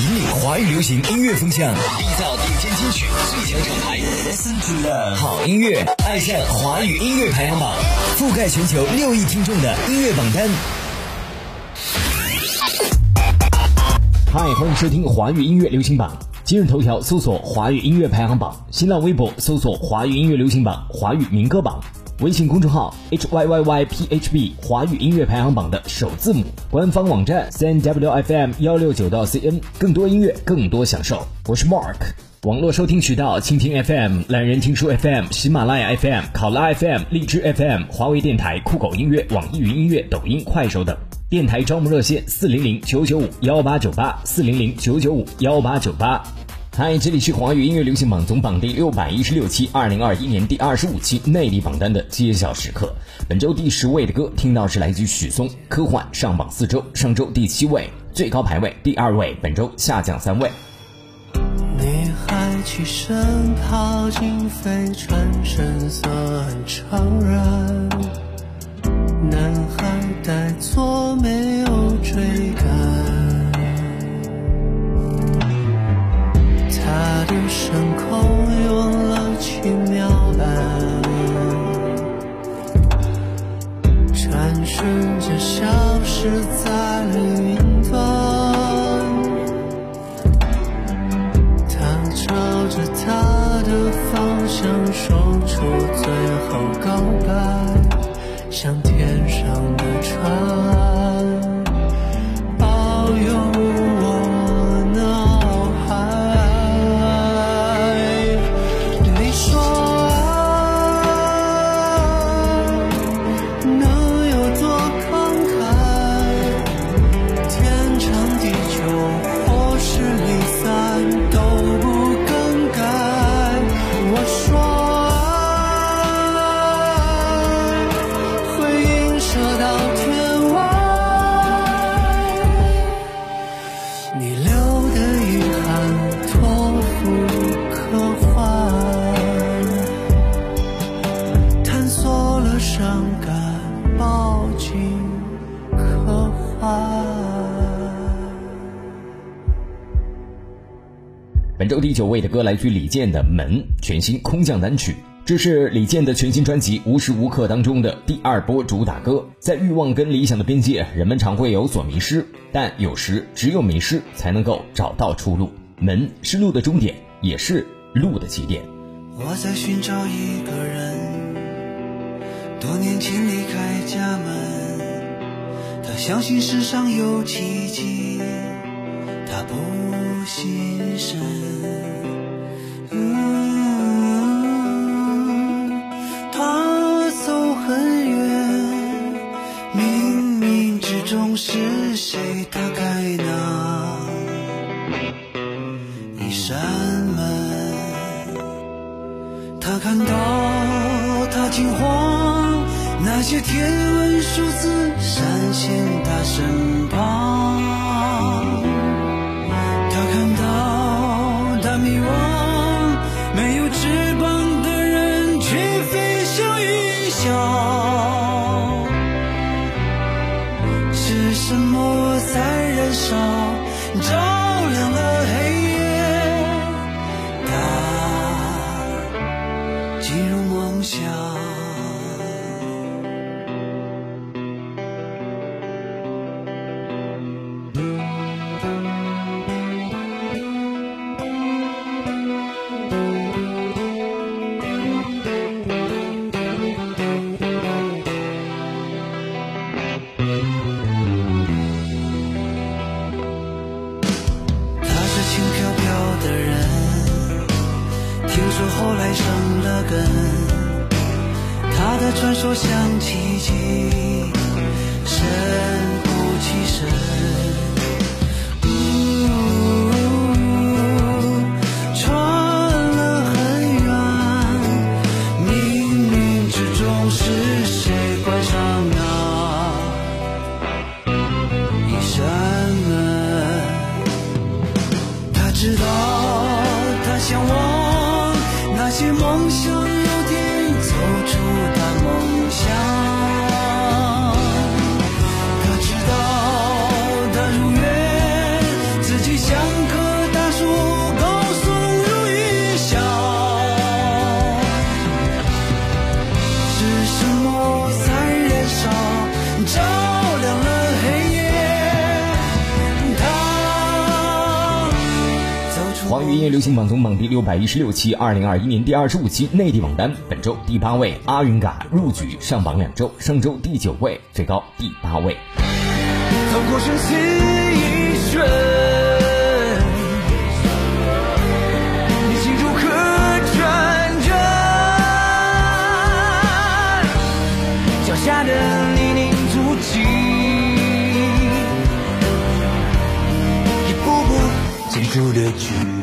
引领华语流行音乐风向，缔造顶尖金曲最强厂牌。Listen to love，好音乐，爱上华语音乐排行榜，覆盖全球六亿听众的音乐榜单。嗨，欢迎收听华语音乐流行榜。今日头条搜索华语音乐排行榜，新浪微博搜索华语音乐流行榜、华语民歌榜。微信公众号 h y y y p h b 华语音乐排行榜的首字母，官方网站 c n w f m 幺六九到 c n，更多音乐，更多享受。我是 Mark，网络收听渠道：蜻蜓 FM、懒人听书 FM、喜马拉雅 FM、考拉 FM、荔枝 FM、华为电台、酷狗音乐、网易云音乐、抖音、快手等。电台招募热线：四零零九九五幺八九八，四零零九九五幺八九八。嗨，这里是华语音乐流行榜总榜第六百一十六期，二零二一年第二十五期内地榜单的揭晓时刻。本周第十位的歌听到是来自许嵩，《科幻》上榜四周，上周第七位，最高排位第二位，本周下降三位。女孩起身跑进飞船，神色很怅然。男孩呆坐，没有追赶。奇妙般，转瞬间消失在本周第九位的歌来自李健的《门》，全新空降单曲。这是李健的全新专辑《无时无刻》当中的第二波主打歌。在欲望跟理想的边界，人们常会有所迷失，但有时只有迷失才能够找到出路。门是路的终点，也是路的起点。我在寻找一个人，多年前离开家门，他相信世上有奇迹，他不信神。很远，冥冥之中是谁打开那一扇门？他看到他惊慌，那些天文数字闪现他身旁。他看到他迷惘，没有翅膀笑。是什么在燃烧，一十六期，二零二一年第二十五期内地榜单，本周第八位阿云嘎入局上榜两周，上周第九位，最高第八位。走过生死一瞬，如何转折？脚下的泥泞足迹，一步步结束的局。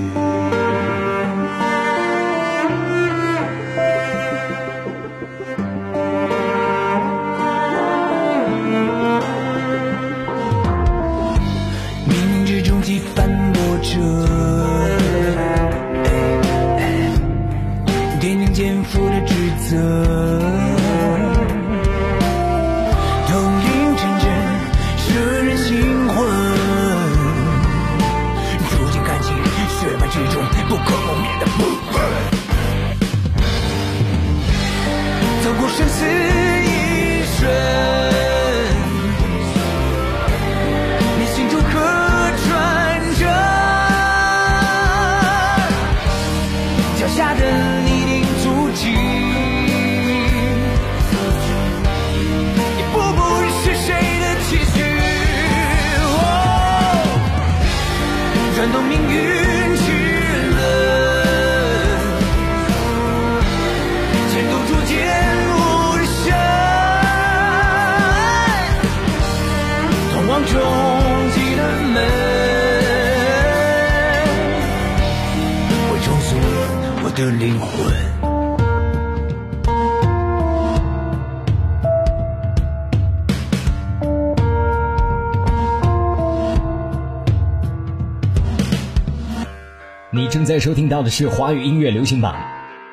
在收听到的是华语音乐流行榜。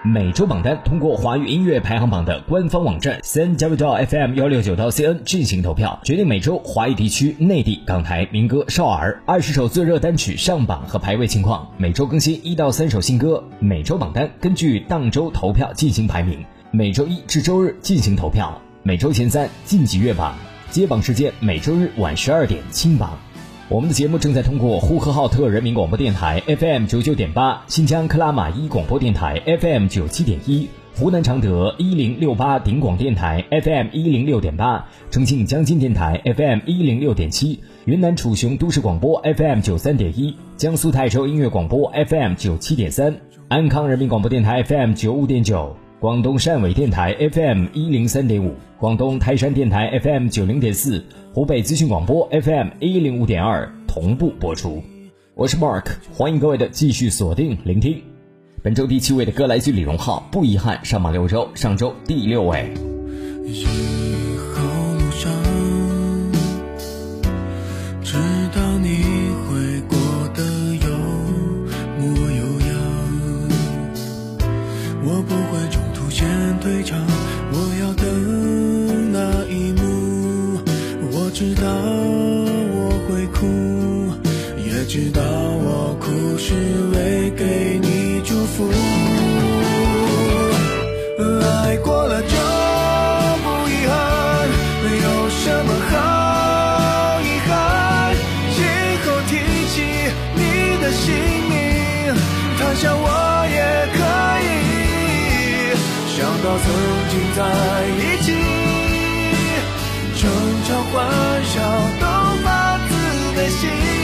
每周榜单通过华语音乐排行榜的官方网站 cn w 到 fm 幺六九到 cn 进行投票，决定每周华语地区、内地、港台民歌、少儿二十首最热单曲上榜和排位情况。每周更新一到三首新歌。每周榜单根据当周投票进行排名，每周一至周日进行投票。每周前三晋级月榜，揭榜时间每周日晚十二点清榜。我们的节目正在通过呼和浩特人民广播电台 FM 九九点八、新疆克拉玛依广播电台 FM 九七点一、湖南常德一零六八顶广电台 FM 一零六点八、重庆江津电台 FM 一零六点七、云南楚雄都市广播 FM 九三点一、江苏泰州音乐广播 FM 九七点三、安康人民广播电台 FM 九五点九。广东汕尾电台 FM 一零三点五，广东台山电台 FM 九零点四，湖北资讯广播 FM 一零五点二同步播出。我是 Mark，欢迎各位的继续锁定聆听。本周第七位的歌来自李荣浩，不遗憾上榜六周，上周第六位。以后心在一起，争吵欢笑都发自内心。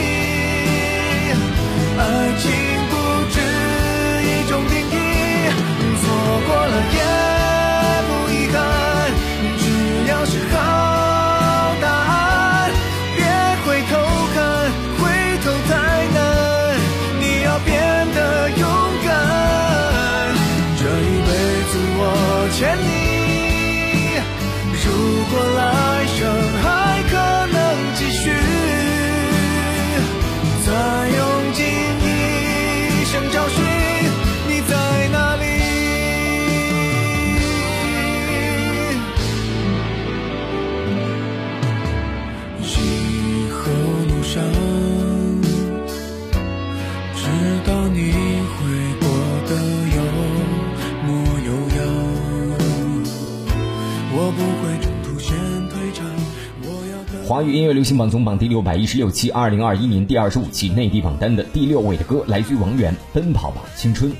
华语音乐流行榜总榜第六百一十六期，二零二一年第二十五期内地榜单的第六位的歌，来自于王源《奔跑吧青春》。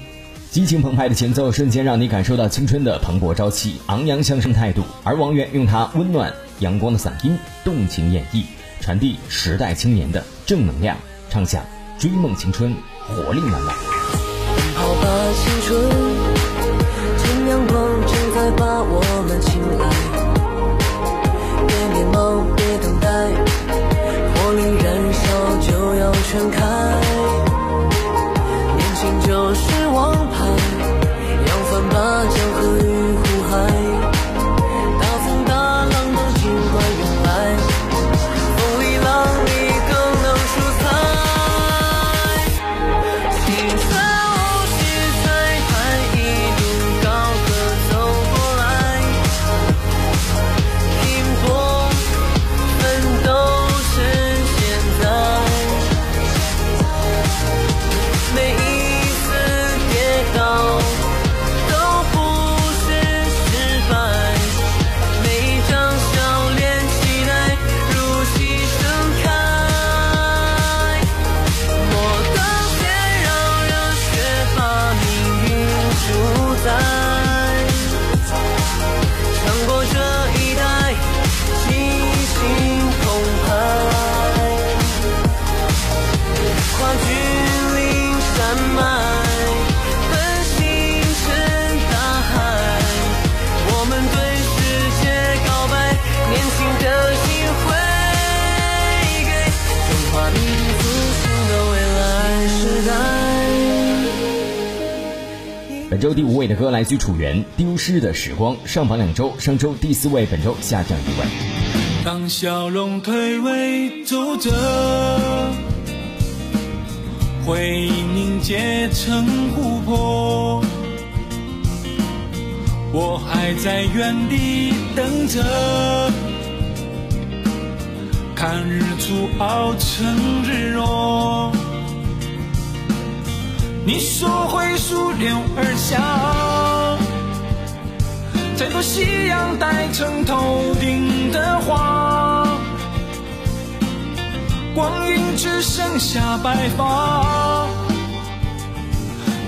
激情澎湃的前奏，瞬间让你感受到青春的蓬勃朝气、昂扬向上态度。而王源用他温暖阳光的嗓音，动情演绎，传递时代青年的正能量，唱响追梦青春，活力满满。奔跑吧青春，趁阳光正在把我们青睐，本周第五位的歌来自于楚原，《丢失的时光》上榜两周，上周第四位，本周下降一位。当笑容退位，走着，回忆凝结成湖泊，我还在原地等着，看日出熬成日落。你说会溯流而下，再把夕阳戴成头顶的花，光阴只剩下白发。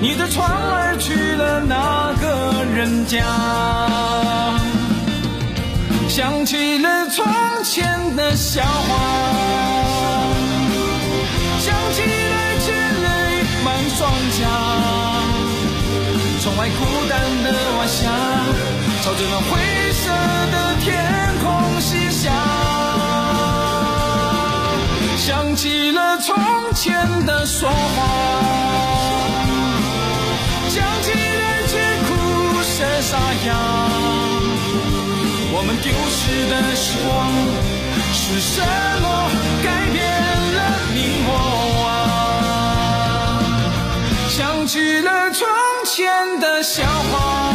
你的船儿去了哪个人家？想起了从前的笑话。双桨，窗外孤单的晚霞，朝着那灰色的天空西下。想起了从前的说话，想起了最苦涩沙哑。我们丢失的时光，是什么改变起了从前的笑话，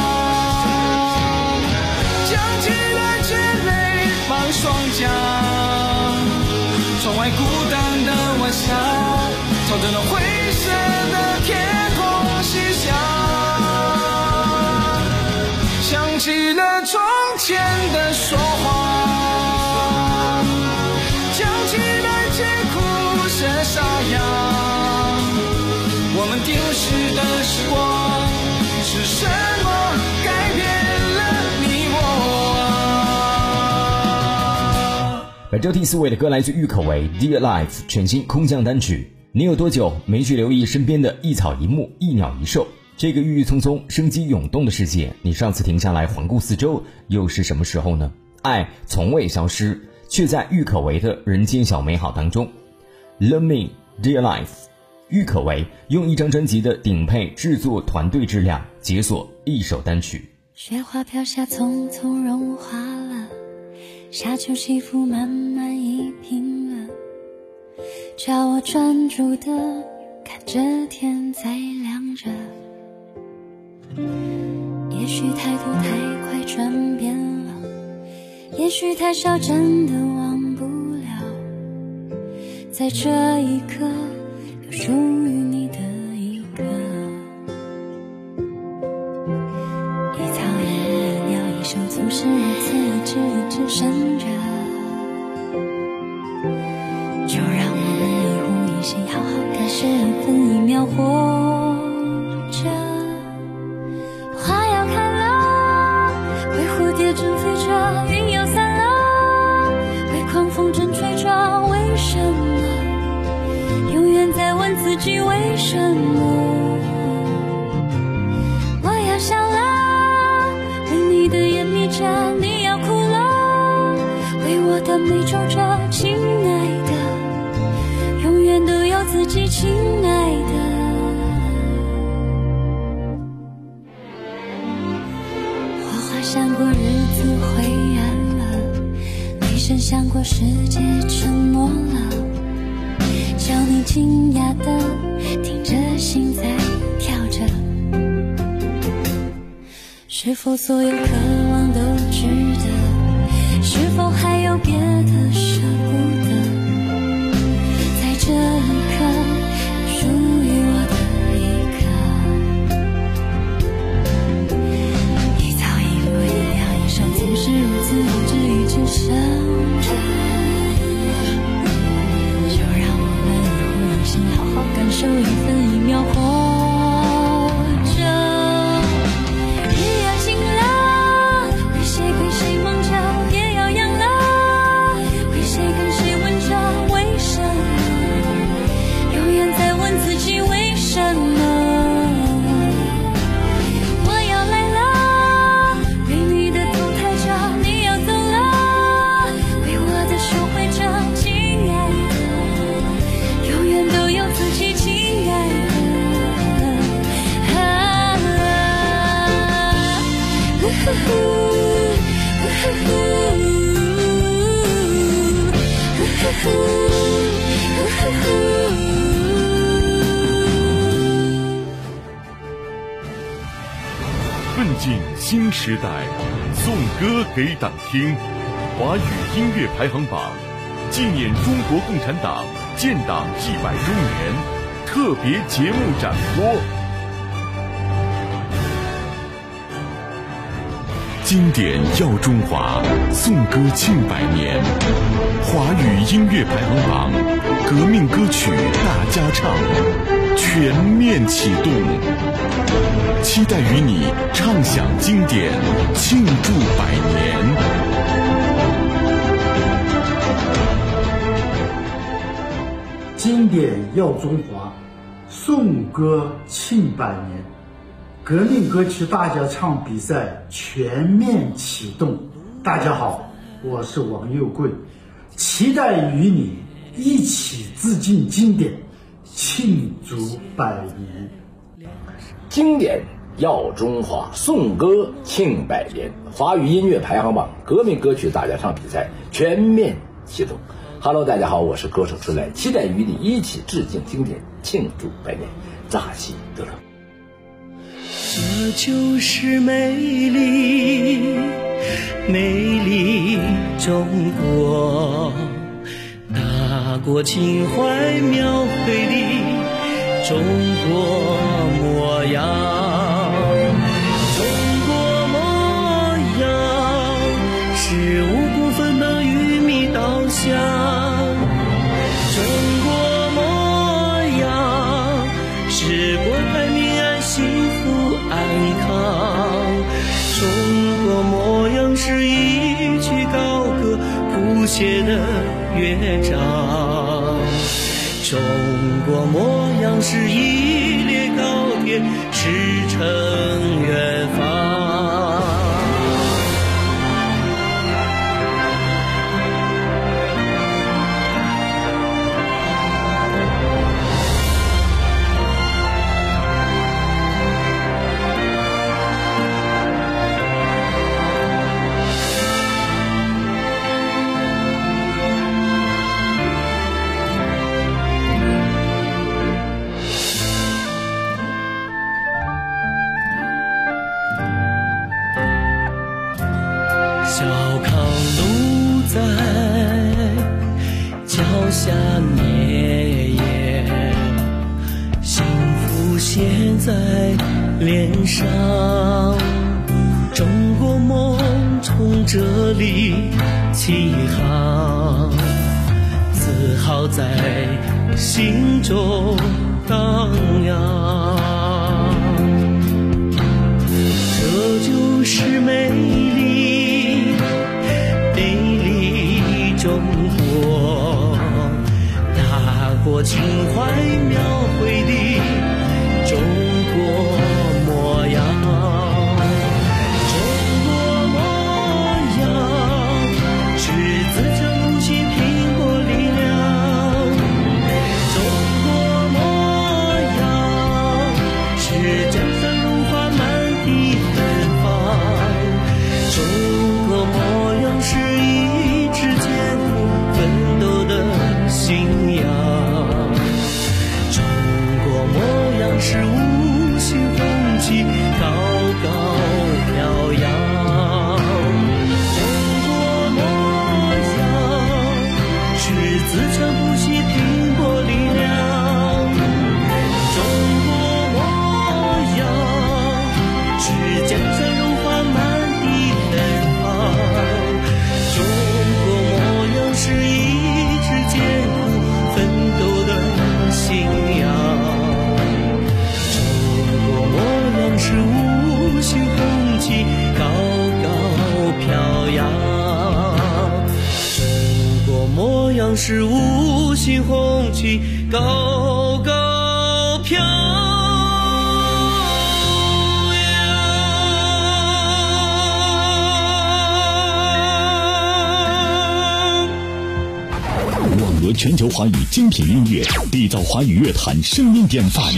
本周第四位的歌来自郁可唯《Dear Life》全新空降单曲。你有多久没去留意身边的一草一木、一鸟一兽？这个郁郁葱葱、生机涌动的世界，你上次停下来环顾四周，又是什么时候呢？爱从未消失，却在郁可唯的人间小美好当中。Love me, dear life。郁可唯用一张专辑的顶配制作团队质量解锁一首单曲。雪花飘下，匆匆融化了；沙丘起伏，慢慢一平了。叫我专注的看着天在亮着。也许态度太快转变了，也许太少真的忘不了。在这一刻。有属于你的一个，一草一鸟一生，总是如此一直一直生着。就让我们一呼一吸好好感受一分一秒活是否所有可能时代，颂歌给党听。华语音乐排行榜纪念中国共产党建党一百周年特别节目展播。经典耀中华，颂歌庆百年。华语音乐排行榜革命歌曲大家唱全面启动。期待与你畅享经典，庆祝百年。经典耀中华，颂歌庆百年，革命歌曲大家唱比赛全面启动。大家好，我是王佑贵，期待与你一起致敬经典，庆祝百年。经典耀中华，颂歌庆百年。华语音乐排行榜革命歌曲大家唱比赛全面启动。Hello，大家好，我是歌手春来，期待与你一起致敬经典，庆祝百年，扎西德勒。这就是美丽，美丽中国，大国情怀描绘的中国模样。稻香。中国模样是国泰民安、幸福安康。中国模样是一曲高歌谱写的乐章。中国模样是一列高铁驰骋情怀描绘的中国。全球华语精品音乐，缔造华语乐坛声音典范。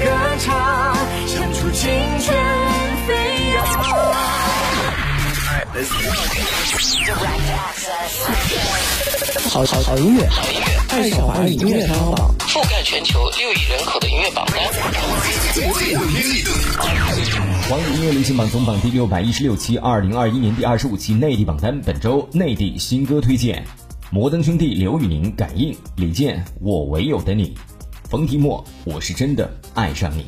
歌唱，唱出青春飞扬。好好好音乐，爱上华语音乐排行榜。覆盖全球六亿人口的音乐榜单。华语音乐流行榜总榜第六百一十六期，二零二一年第二十五期内地榜单。本周内地新歌推荐：摩登兄弟刘宇宁《感应》，李健《我唯有的你》，冯提莫《我是真的爱上你》。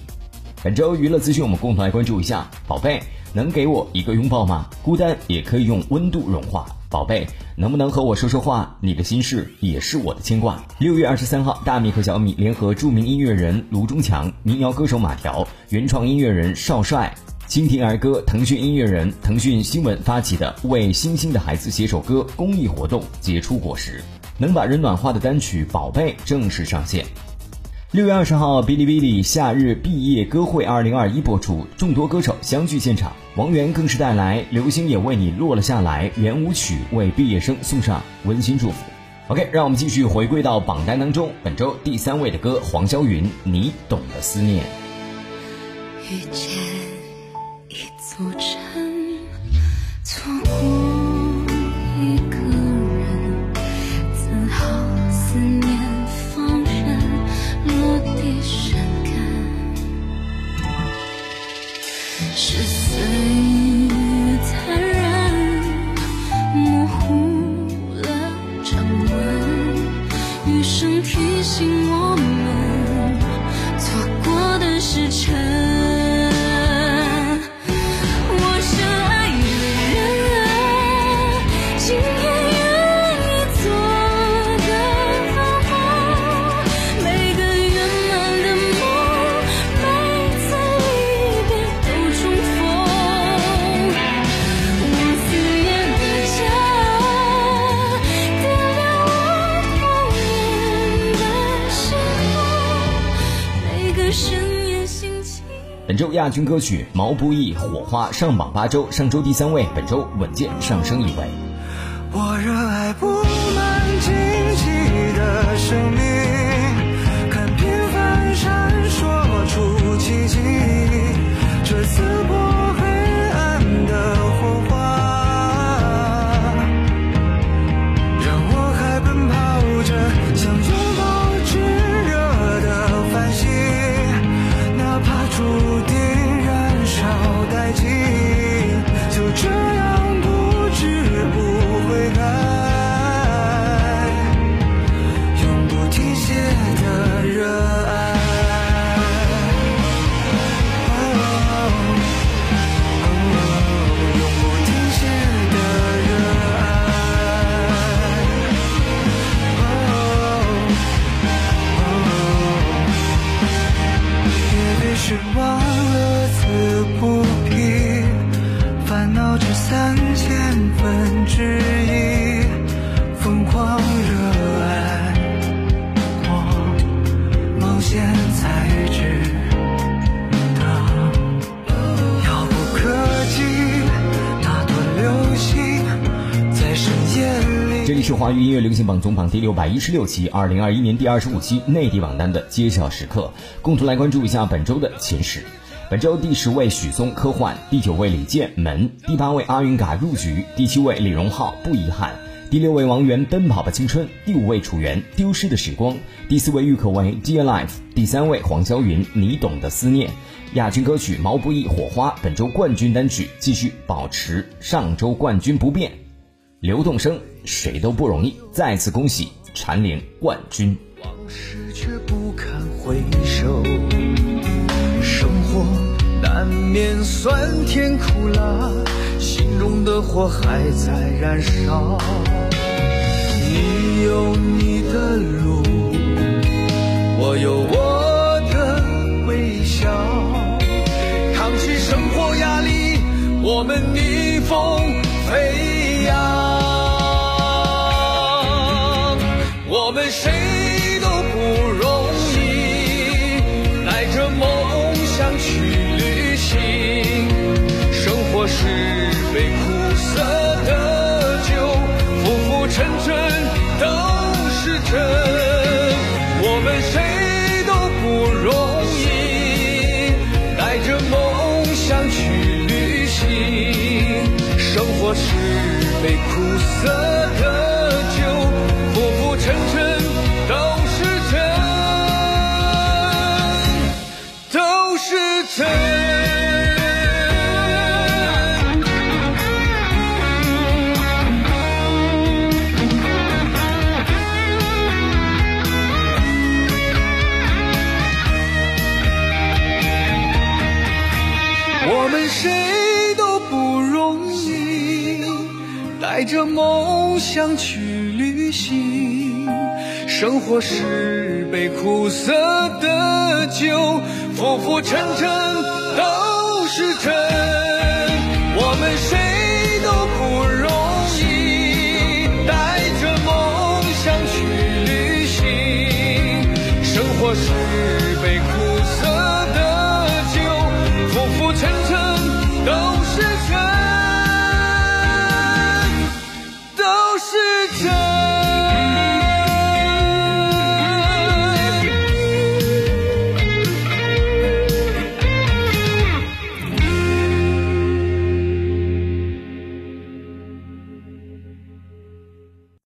本周娱乐资讯，我们共同来关注一下。宝贝，能给我一个拥抱吗？孤单也可以用温度融化。宝贝，能不能和我说说话？你的心事也是我的牵挂。六月二十三号，大米和小米联合著名音乐人卢中强、民谣歌手马条、原创音乐人少帅、蜻蜓儿歌、腾讯音乐人、腾讯新闻发起的“为星星的孩子写首歌”公益活动结出果实，能把人暖化的单曲《宝贝》正式上线。六月二十号，哔哩哔哩夏日毕业歌会二零二一播出，众多歌手相聚现场。王源更是带来《流星也为你落了下来》圆舞曲，为毕业生送上温馨祝福。OK，让我们继续回归到榜单当中，本周第三位的歌，黄霄云《你懂得思念》。遇见一座城，本周亚军歌曲毛不易《火花》上榜八周，上周第三位，本周稳健上升一位。我热爱布满荆棘的生命，看平凡闪烁出奇迹，这刺破黑音乐流行榜总榜第六百一十六期，二零二一年第二十五期内地榜单的揭晓时刻，共同来关注一下本周的前十。本周第十位许嵩科幻，第九位李健门，第八位阿云嘎入局，第七位李荣浩不遗憾，第六位王源奔跑吧青春，第五位楚原丢失的时光，第四位郁可唯 Dear Life，第三位黄霄云你懂的思念。亚军歌曲毛不易火花，本周冠军单曲继续保持上周冠军不变。刘栋生谁都不容易，再次恭喜蝉联冠军。往事却不堪回首，生活难免酸甜苦辣，心中的火还在燃烧。你有你的路，我有我的微笑，扛起生活压力，我们逆风飞我们谁我们谁都不容易带着梦想去旅行生活是杯苦涩的酒浮浮沉沉都是真。我们谁都不容易带着梦想去旅行生活是